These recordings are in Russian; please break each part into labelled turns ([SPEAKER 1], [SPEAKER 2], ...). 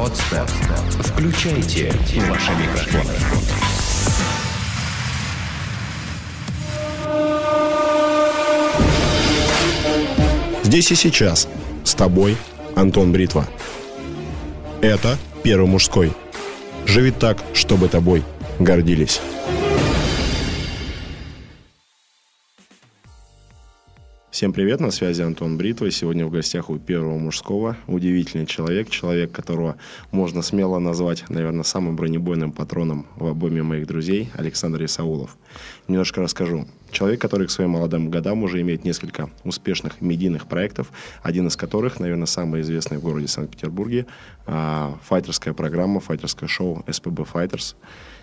[SPEAKER 1] Подстер. Включайте ваши микрофоны.
[SPEAKER 2] Здесь и сейчас. С тобой Антон Бритва. Это «Первый мужской». Живи так, чтобы тобой гордились. Всем привет, на связи Антон Бритва. Сегодня в гостях у первого мужского удивительный человек, человек, которого можно смело назвать, наверное, самым бронебойным патроном в обойме моих друзей, Александр Исаулов. Немножко расскажу. Человек, который к своим молодым годам уже имеет несколько успешных медийных проектов, один из которых, наверное, самый известный в городе Санкт-Петербурге, а, файтерская программа, файтерское шоу SPB Fighters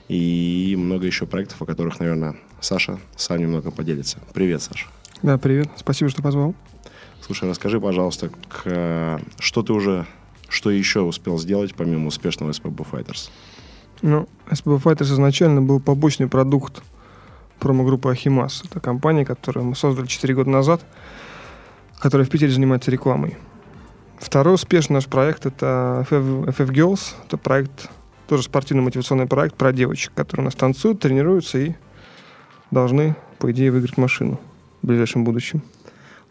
[SPEAKER 2] и много еще проектов, о которых, наверное, Саша сам немного поделится. Привет, Саша.
[SPEAKER 3] Да, привет. Спасибо, что позвал.
[SPEAKER 2] Слушай, расскажи, пожалуйста, к, что ты уже, что еще успел сделать помимо успешного SPB Fighters?
[SPEAKER 3] Ну, SPB Fighters изначально был побочный продукт промо-группы Ахимас. Это компания, которую мы создали 4 года назад, которая в Питере занимается рекламой. Второй успешный наш проект — это FF, FF Girls. Это проект, тоже спортивно-мотивационный проект про девочек, которые у нас танцуют, тренируются и должны, по идее, выиграть машину в ближайшем будущем.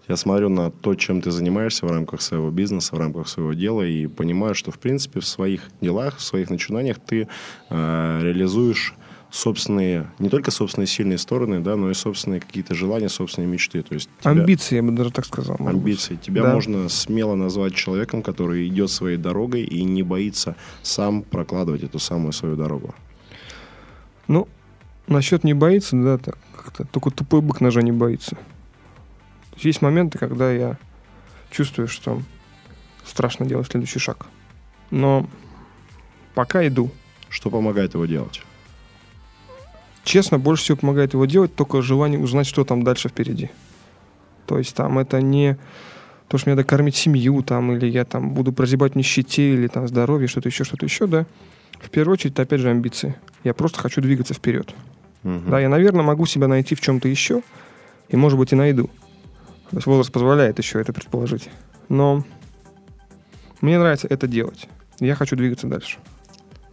[SPEAKER 2] Я смотрю на то, чем ты занимаешься в рамках своего бизнеса, в рамках своего дела, и понимаю, что, в принципе, в своих делах, в своих начинаниях ты э, реализуешь собственные, не только собственные сильные стороны, да, но и собственные какие-то желания, собственные мечты. То есть
[SPEAKER 3] тебя, амбиции, я бы даже так сказал.
[SPEAKER 2] Амбиции. Быть. Тебя да. можно смело назвать человеком, который идет своей дорогой и не боится сам прокладывать эту самую свою дорогу.
[SPEAKER 3] Ну, насчет не боится, да, так как-то. Только тупой бык ножа не боится. Есть моменты, когда я чувствую, что страшно делать следующий шаг. Но пока иду.
[SPEAKER 2] Что помогает его делать?
[SPEAKER 3] Честно, больше всего помогает его делать только желание узнать, что там дальше впереди. То есть там это не то, что мне надо кормить семью, там, или я там буду прозябать в нищете, или там здоровье, что-то еще, что-то еще, да. В первую очередь, это опять же амбиции. Я просто хочу двигаться вперед. Угу. Да, я, наверное, могу себя найти в чем-то еще, и, может быть, и найду. То есть возраст позволяет еще это предположить. Но мне нравится это делать. Я хочу двигаться дальше.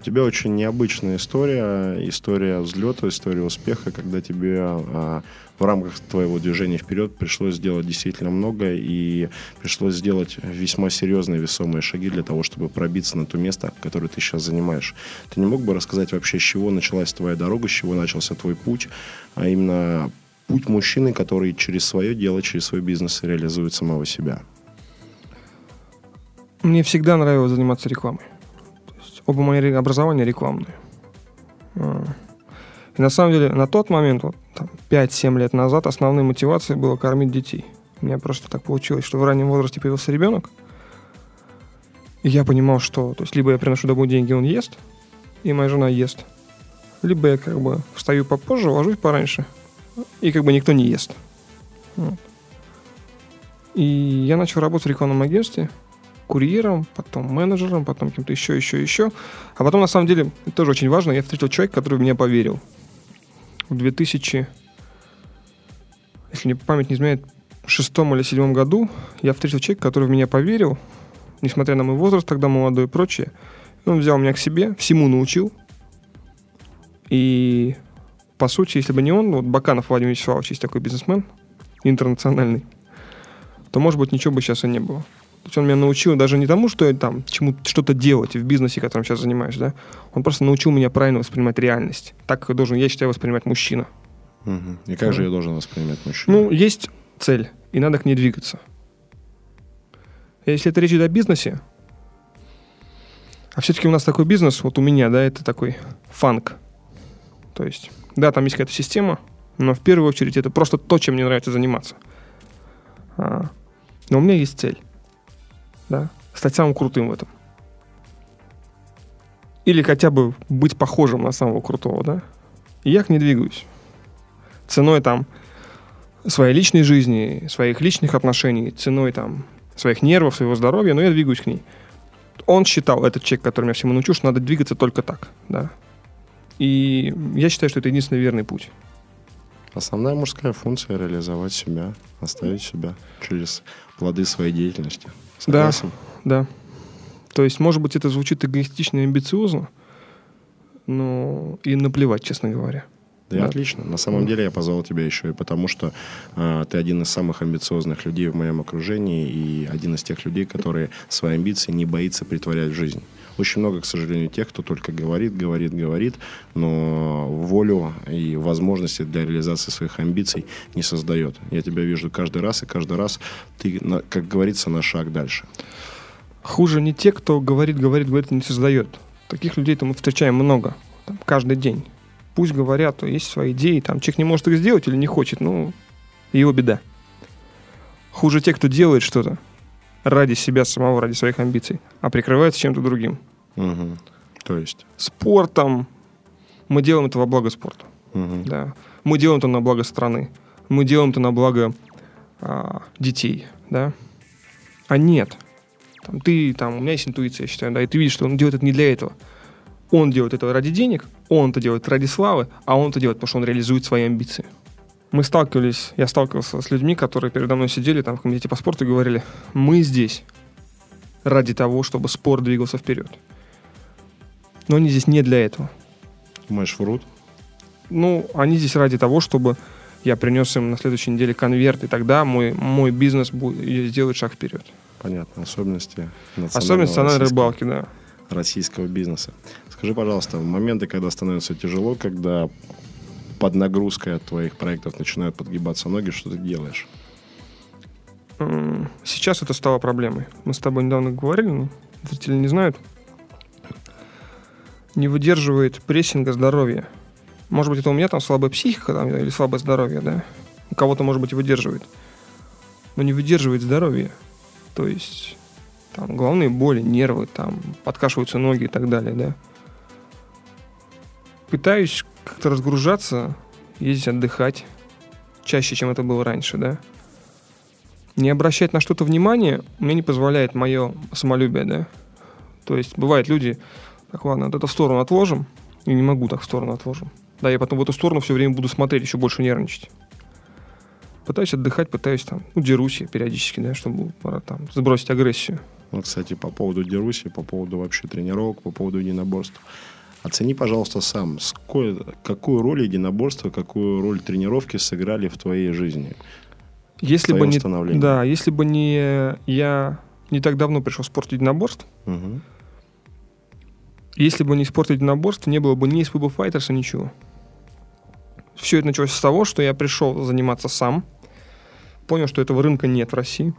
[SPEAKER 2] У тебя очень необычная история, история взлета, история успеха, когда тебе а, в рамках твоего движения вперед пришлось сделать действительно много и пришлось сделать весьма серьезные весомые шаги для того, чтобы пробиться на то место, которое ты сейчас занимаешь. Ты не мог бы рассказать вообще, с чего началась твоя дорога, с чего начался твой путь, а именно путь мужчины, который через свое дело, через свой бизнес реализует самого себя?
[SPEAKER 3] Мне всегда нравилось заниматься рекламой. Оба мои образования рекламные. А, и на самом деле на тот момент, вот, там, 5-7 лет назад, основной мотивацией было кормить детей. У меня просто так получилось, что в раннем возрасте появился ребенок. И я понимал, что то есть, либо я приношу домой деньги, он ест, и моя жена ест. Либо я как бы встаю попозже, ложусь пораньше, и как бы никто не ест. Вот. И я начал работать в рекламном агентстве, курьером, потом менеджером, потом кем-то еще, еще, еще. А потом, на самом деле, это тоже очень важно, я встретил человека, который в меня поверил в 2000, если мне память не изменяет, шестом или седьмом году я встретил человека, который в меня поверил, несмотря на мой возраст тогда молодой и прочее. Он взял меня к себе, всему научил. И, по сути, если бы не он, вот Баканов Владимир Вячеславович есть такой бизнесмен, интернациональный, то, может быть, ничего бы сейчас и не было. То есть он меня научил даже не тому, что я там чему что-то делать в бизнесе, которым сейчас занимаюсь, да. Он просто научил меня правильно воспринимать реальность. Так как должен, я считаю, воспринимать мужчина.
[SPEAKER 2] Угу. И как mm. же я должен воспринимать мужчину?
[SPEAKER 3] Ну, есть цель, и надо к ней двигаться. Если это речь идет о бизнесе, а все-таки у нас такой бизнес, вот у меня, да, это такой фанк. То есть, да, там есть какая-то система, но в первую очередь это просто то, чем мне нравится заниматься. А, но у меня есть цель да, стать самым крутым в этом. Или хотя бы быть похожим на самого крутого, да. И я к ней двигаюсь. Ценой там своей личной жизни, своих личных отношений, ценой там своих нервов, своего здоровья, но я двигаюсь к ней. Он считал, этот человек, который меня всему научил, что надо двигаться только так, да. И я считаю, что это единственный верный путь.
[SPEAKER 2] Основная мужская функция — реализовать себя, оставить себя через плоды своей деятельности.
[SPEAKER 3] Согласен? Да, да. То есть, может быть, это звучит эгоистично и амбициозно, но и наплевать, честно говоря.
[SPEAKER 2] Да,
[SPEAKER 3] Да.
[SPEAKER 2] отлично. На самом деле я позвал тебя еще и потому, что а, ты один из самых амбициозных людей в моем окружении и один из тех людей, которые свои амбиции не боится притворять в жизнь. Очень много, к сожалению, тех, кто только говорит, говорит, говорит, но волю и возможности для реализации своих амбиций не создает. Я тебя вижу каждый раз, и каждый раз ты, как говорится, на шаг дальше.
[SPEAKER 3] Хуже не те, кто говорит, говорит, говорит, не создает. Таких людей-то мы встречаем много, там, каждый день. Пусть говорят, то есть свои идеи, там, человек не может их сделать или не хочет, ну, его беда. Хуже те, кто делает что-то ради себя самого, ради своих амбиций, а прикрывается чем-то другим.
[SPEAKER 2] Мгм. То есть...
[SPEAKER 3] Спортом. Мы делаем это во благо спорта.
[SPEAKER 2] мгм.
[SPEAKER 3] Да. Мы делаем это на благо страны. Мы делаем это на благо а, детей, да. А нет. Там, ты, там, у меня есть интуиция, я считаю, да, и ты видишь, что он делает это не для этого. Он делает это ради денег, он это делает ради славы, а он это делает, потому что он реализует свои амбиции. Мы сталкивались, я сталкивался с людьми, которые передо мной сидели там в комитете по спорту и говорили, мы здесь ради того, чтобы спорт двигался вперед. Но они здесь не для этого.
[SPEAKER 2] Думаешь, врут?
[SPEAKER 3] Ну, они здесь ради того, чтобы я принес им на следующей неделе конверт, и тогда мой, мой бизнес будет, сделает шаг вперед.
[SPEAKER 2] Понятно. Особенности
[SPEAKER 3] Особенно
[SPEAKER 2] национального
[SPEAKER 3] национальной рыбалки, да.
[SPEAKER 2] Российского бизнеса. Скажи, пожалуйста, в моменты, когда становится тяжело, когда под нагрузкой от твоих проектов начинают подгибаться ноги, что ты делаешь?
[SPEAKER 3] Сейчас это стало проблемой. Мы с тобой недавно говорили, но зрители не знают. Не выдерживает прессинга здоровья. Может быть, это у меня там слабая психика там, или слабое здоровье, да? У кого-то, может быть, выдерживает. Но не выдерживает здоровье. То есть там головные боли, нервы, там подкашиваются ноги и так далее, да? Пытаюсь как-то разгружаться, ездить отдыхать чаще, чем это было раньше, да? не обращать на что-то внимание мне не позволяет мое самолюбие, да. То есть бывают люди, так ладно, вот это в сторону отложим, и не могу так в сторону отложим. Да, я потом в эту сторону все время буду смотреть, еще больше нервничать. Пытаюсь отдыхать, пытаюсь там, ну, дерусь я периодически, да, чтобы пора там сбросить агрессию.
[SPEAKER 2] Кстати, по поводу Деруси, по поводу вообще тренировок, по поводу единоборств. Оцени, пожалуйста, сам, сколь- какую роль единоборства, какую роль тренировки сыграли в твоей жизни?
[SPEAKER 3] Если бы не, да, если бы не я не так давно пришел в спорт единоборств,
[SPEAKER 2] Мгм.
[SPEAKER 3] Если бы не спорт единоборств, не было бы ни СПБ Файтерса, ничего. Все это началось с того, что я пришел заниматься сам, понял, что этого рынка нет в России,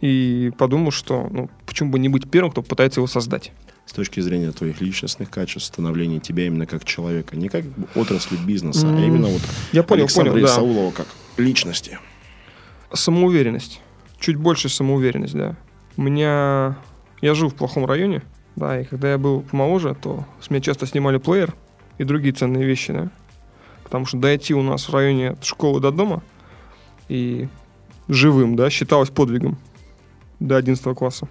[SPEAKER 3] и подумал, что ну, почему бы не быть первым, кто пытается его создать.
[SPEAKER 2] С точки зрения твоих личностных качеств, становления тебя именно как человека, не как отрасли бизнеса, а
[SPEAKER 3] М,
[SPEAKER 2] именно вот
[SPEAKER 3] Я понял,
[SPEAKER 2] Александра
[SPEAKER 3] понял, да.
[SPEAKER 2] Исаулова как личности.
[SPEAKER 3] Самоуверенность. Чуть больше самоуверенность, да. У меня... Я жил в плохом районе, да, и когда я был помоложе, то с меня часто снимали плеер и другие ценные вещи, да. Потому что дойти у нас в районе от школы до дома и живым, да, считалось подвигом до 11 класса.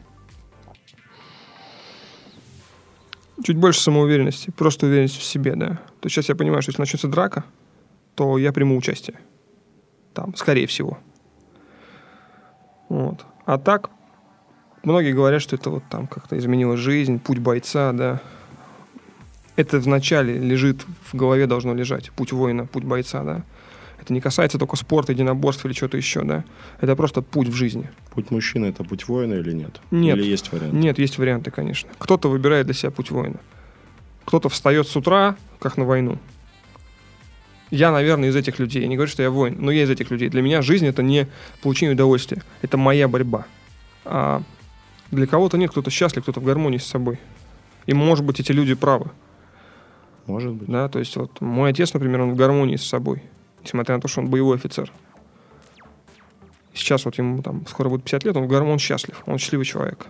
[SPEAKER 3] Чуть больше самоуверенности, просто уверенность в себе, да. То есть сейчас я понимаю, что если начнется драка, то я приму участие. Там, скорее всего. Вот. А так, многие говорят, что это вот там как-то изменило жизнь, путь бойца, да. Это вначале лежит, в голове должно лежать. Путь воина, путь бойца, да. Это не касается только спорта, единоборств или чего-то еще, да. Это просто путь в жизни.
[SPEAKER 2] Путь мужчины – это путь воина или нет?
[SPEAKER 3] Нет.
[SPEAKER 2] Или есть вариант?
[SPEAKER 3] Нет, есть варианты, конечно. Кто-то выбирает для себя путь воина. Кто-то встает с утра, как на войну. Я, наверное, из этих людей. Я не говорю, что я воин, но я из этих людей. Для меня жизнь это не получение удовольствия. Это моя борьба. А для кого-то нет, кто-то счастлив, кто-то в гармонии с собой. И, может быть, эти люди правы.
[SPEAKER 2] Может быть.
[SPEAKER 3] Да? То есть вот мой отец, например, он в гармонии с собой. Несмотря на то, что он боевой офицер. Сейчас вот ему там скоро будет 50 лет, он в он счастлив. Он счастливый человек.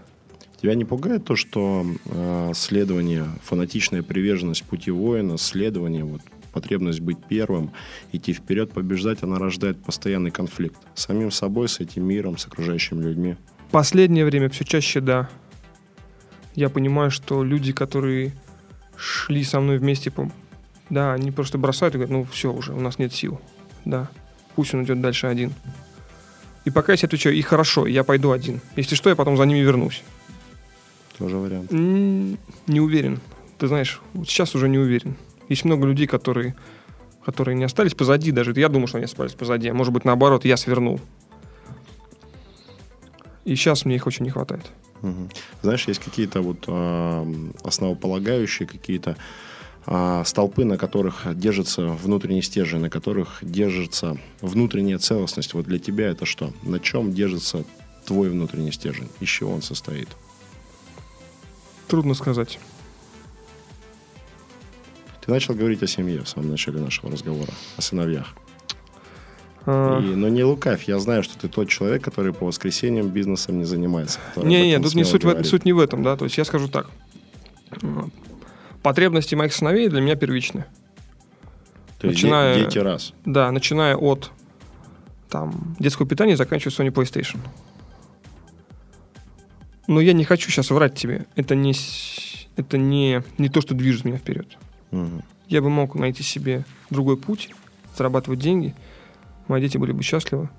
[SPEAKER 2] Тебя не пугает то, что э, следование, фанатичная приверженность пути воина, следование, вот, потребность быть первым, идти вперед, побеждать, она рождает постоянный конфликт с самим собой, с этим миром, с окружающими людьми.
[SPEAKER 3] Последнее время все чаще, да. Я понимаю, что люди, которые шли со мной вместе, по- да, они просто бросают и говорят, ну все уже, у нас нет сил. Да, пусть он идет дальше один. И пока я себе отвечаю, и хорошо, я пойду один. Если что, я потом за ними вернусь.
[SPEAKER 2] Тоже вариант.
[SPEAKER 3] Не уверен. Ты знаешь, вот сейчас уже не уверен. Есть много людей, которые, которые не остались позади даже. Я думаю, что они остались позади. А может быть, наоборот, я свернул. И сейчас мне их очень не хватает.
[SPEAKER 2] Мгм. Знаешь, есть какие-то вот а, основополагающие какие-то столпы, на которых держится внутренний стержень, на которых держится внутренняя целостность. Вот для тебя это что? На чем держится твой внутренний стержень? Из чего он состоит?
[SPEAKER 3] Трудно сказать.
[SPEAKER 2] Ты начал говорить о семье в самом начале нашего разговора, о сыновьях.
[SPEAKER 3] А,
[SPEAKER 2] И, но не лукавь, я знаю, что ты тот человек, который по воскресеньям бизнесом не занимается.
[SPEAKER 3] Не, не, тут не суть, в, суть не в этом, да. То есть я скажу так. Потребности моих сыновей для меня первичны.
[SPEAKER 2] То есть
[SPEAKER 3] начиная-
[SPEAKER 2] дети раз.
[SPEAKER 3] Да, начиная от там, детского питания и заканчивая Sony PlayStation. Но я не хочу сейчас врать тебе. Это не, это не, не то, что движет меня вперед.
[SPEAKER 2] Мгм.
[SPEAKER 3] Я бы мог найти себе другой путь, зарабатывать деньги. Мои дети были бы счастливы.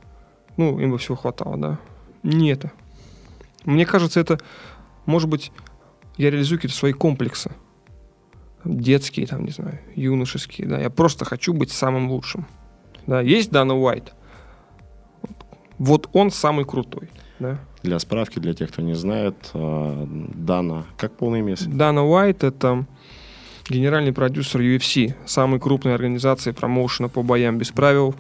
[SPEAKER 3] Ну, им бы всего хватало, да. Не это. Мне кажется, это, может быть, я реализую какие-то свои комплексы. Детские, там, не знаю, юношеские, да. Я просто хочу быть самым лучшим. Да, есть Дана Уайт. Вот он самый крутой, да.
[SPEAKER 2] Для справки, для тех, кто не знает, а, Дана, как полное имя?
[SPEAKER 3] Дана Уайт — это генеральный продюсер UFC, самой крупной организации промоушена по боям без правил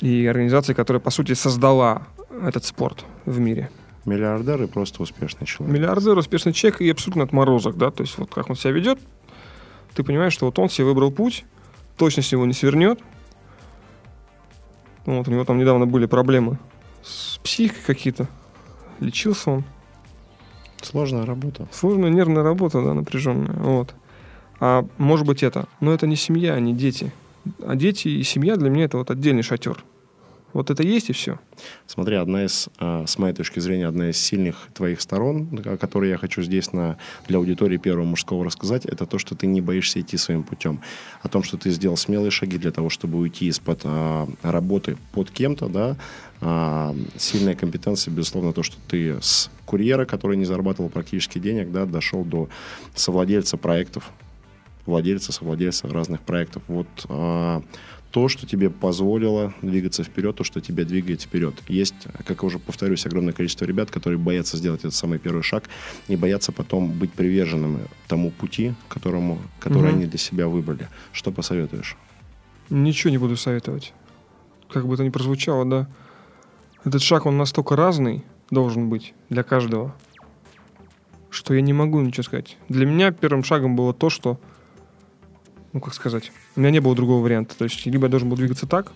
[SPEAKER 3] и организации, которая, по сути, создала этот спорт в мире.
[SPEAKER 2] Миллиардер и просто успешный человек.
[SPEAKER 3] Миллиардер, успешный человек и абсолютно отморозок, да, то есть вот как он себя ведет, ты понимаешь, что вот он себе выбрал путь, точно с него не свернет. Ну, Вот у него там недавно были проблемы с психикой какие-то, лечился он.
[SPEAKER 2] Сложная работа.
[SPEAKER 3] Сложная нервная работа, да, напряженная. Вот. А может быть это. Но это не семья, не дети. А дети и семья для меня это вот отдельный шатер. Вот это есть и все.
[SPEAKER 2] Смотри, одна из, а, с моей точки зрения, одна из сильных твоих сторон, о которой я хочу здесь на, для аудитории первого мужского рассказать, это то, что ты не боишься идти своим путем. О том, что ты сделал смелые шаги для того, чтобы уйти из-под а, работы под кем-то, да, А, сильная компетенция, безусловно, то, что ты с курьера, который не зарабатывал практически денег, да, дошел до совладельца проектов, владельца, совладельца разных проектов. Вот а, то, что тебе позволило двигаться вперед, то, что тебя двигает вперед. Есть, как я уже повторюсь, огромное количество ребят, которые боятся сделать этот самый первый шаг и боятся потом быть приверженными тому пути, которому, который
[SPEAKER 3] Мгм.
[SPEAKER 2] они для себя выбрали. Что посоветуешь?
[SPEAKER 3] Ничего не буду советовать. Как бы это ни прозвучало, да. Этот шаг, он настолько разный должен быть для каждого, что я не могу ничего сказать. Для меня первым шагом было то, что, ну как сказать, у меня не было другого варианта. То есть либо я должен был двигаться так,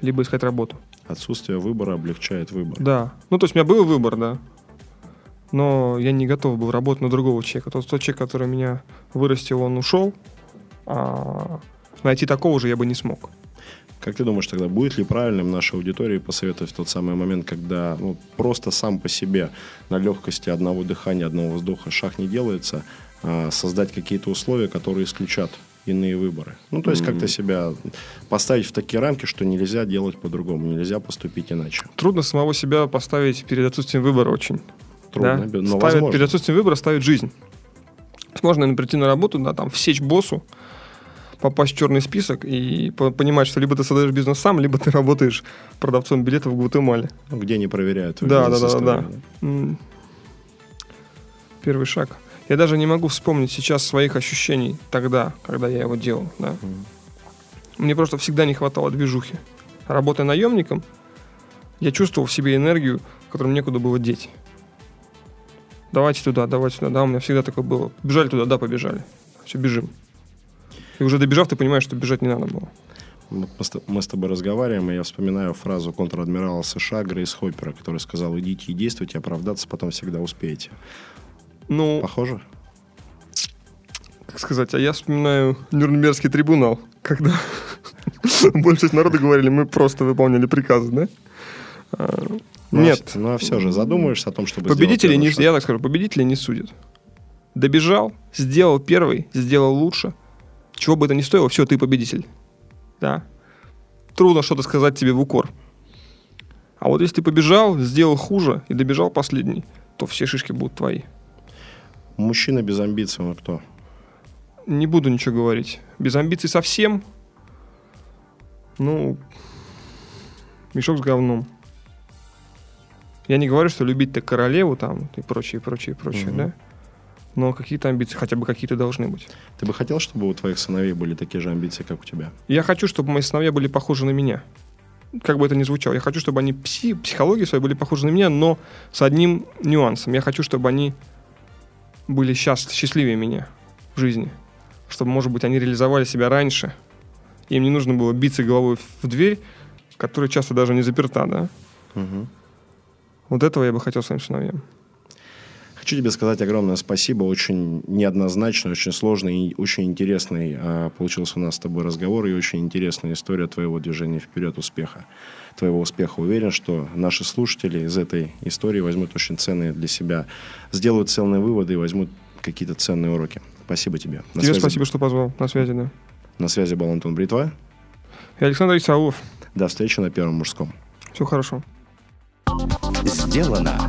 [SPEAKER 3] либо искать работу.
[SPEAKER 2] Отсутствие выбора облегчает выбор.
[SPEAKER 3] Да. Ну, то есть у меня был выбор, да. Но я не готов был работать на другого человека. Тот, тот человек, который меня вырастил, он ушел. А найти такого же я бы не смог.
[SPEAKER 2] Как ты думаешь тогда, будет ли правильным нашей аудитории посоветовать в тот самый момент, когда ну, просто сам по себе на легкости одного дыхания, одного вздоха шаг не делается, а создать какие-то условия, которые исключат иные выборы? Ну, то есть как-то себя поставить в такие рамки, что нельзя делать по-другому, нельзя поступить иначе.
[SPEAKER 3] Трудно самого себя поставить перед отсутствием выбора очень.
[SPEAKER 2] Трудно,
[SPEAKER 3] да?
[SPEAKER 2] но
[SPEAKER 3] ставит,
[SPEAKER 2] возможно.
[SPEAKER 3] перед отсутствием выбора ставит жизнь. Можно прийти на работу, да, там, всечь боссу, попасть в черный список и по- понимать, что либо ты создаешь бизнес сам, либо ты работаешь продавцом билетов в Гватемале.
[SPEAKER 2] Где не проверяют.
[SPEAKER 3] Да, да, да, да, да. Первый шаг. Я даже не могу вспомнить сейчас своих ощущений тогда, когда я его делал. Да. Мне просто всегда не хватало движухи. Работая наемником, я чувствовал в себе энергию, которую некуда было деть. Давайте туда, давайте туда. Да, у меня всегда такое было. Бежали туда, да, побежали. Все, бежим. И уже добежав, ты понимаешь, что бежать не надо было.
[SPEAKER 2] Мы с тобой разговариваем, и я вспоминаю фразу контр-адмирала США Грейс Хоппера, который сказал, идите и действуйте, оправдаться потом всегда успеете.
[SPEAKER 3] Ну,
[SPEAKER 2] Похоже?
[SPEAKER 3] как сказать, а я вспоминаю Нюрнбергский трибунал, когда большая часть народа говорили, мы просто выполняли приказы, да? А,
[SPEAKER 2] Ну, а
[SPEAKER 3] Нет,
[SPEAKER 2] вс- Ну, а все же, задумаешься о том, чтобы
[SPEAKER 3] победители не,
[SPEAKER 2] шаг?
[SPEAKER 3] я так скажу, победители не судят. Добежал, сделал первый, сделал лучше. Чего бы это ни стоило, все, ты победитель. Да. Трудно что-то сказать тебе в укор. А вот если ты побежал, сделал хуже и добежал последний, то все шишки будут твои.
[SPEAKER 2] Мужчина без амбиций, он кто?
[SPEAKER 3] Не буду ничего говорить. Без амбиций совсем. Ну, мешок с говном. Я не говорю, что любить ты королеву там и прочее, прочее, прочее,
[SPEAKER 2] Мгм.
[SPEAKER 3] да? Но какие-то амбиции, хотя бы какие-то должны быть.
[SPEAKER 2] Ты бы хотел, чтобы у твоих сыновей были такие же амбиции, как у тебя?
[SPEAKER 3] Я хочу, чтобы мои сыновья были похожи на меня. Как бы это ни звучало. Я хочу, чтобы они пси, психологии своей были похожи на меня, но с одним нюансом. Я хочу, чтобы они были счаст- счастливее меня в жизни. Чтобы, может быть, они реализовали себя раньше. Им не нужно было биться головой в дверь, которая часто даже не заперта, да?
[SPEAKER 2] Мгм.
[SPEAKER 3] Вот этого я бы хотел своим сыновьям.
[SPEAKER 2] Хочу тебе сказать огромное спасибо. Очень неоднозначный, очень сложный и очень интересный а, получился у нас с тобой разговор и очень интересная история твоего движения вперед успеха. Твоего успеха. Уверен, что наши слушатели из этой истории возьмут очень ценные для себя, сделают ценные выводы и возьмут какие-то ценные уроки. Спасибо тебе. На
[SPEAKER 3] Тебе
[SPEAKER 2] связи-
[SPEAKER 3] спасибо, что позвал. На связи, да.
[SPEAKER 2] На связи был Антон Бритва.
[SPEAKER 3] И Александр Исаулов.
[SPEAKER 2] До встречи на Первом мужском.
[SPEAKER 3] Все хорошо.
[SPEAKER 1] Сделано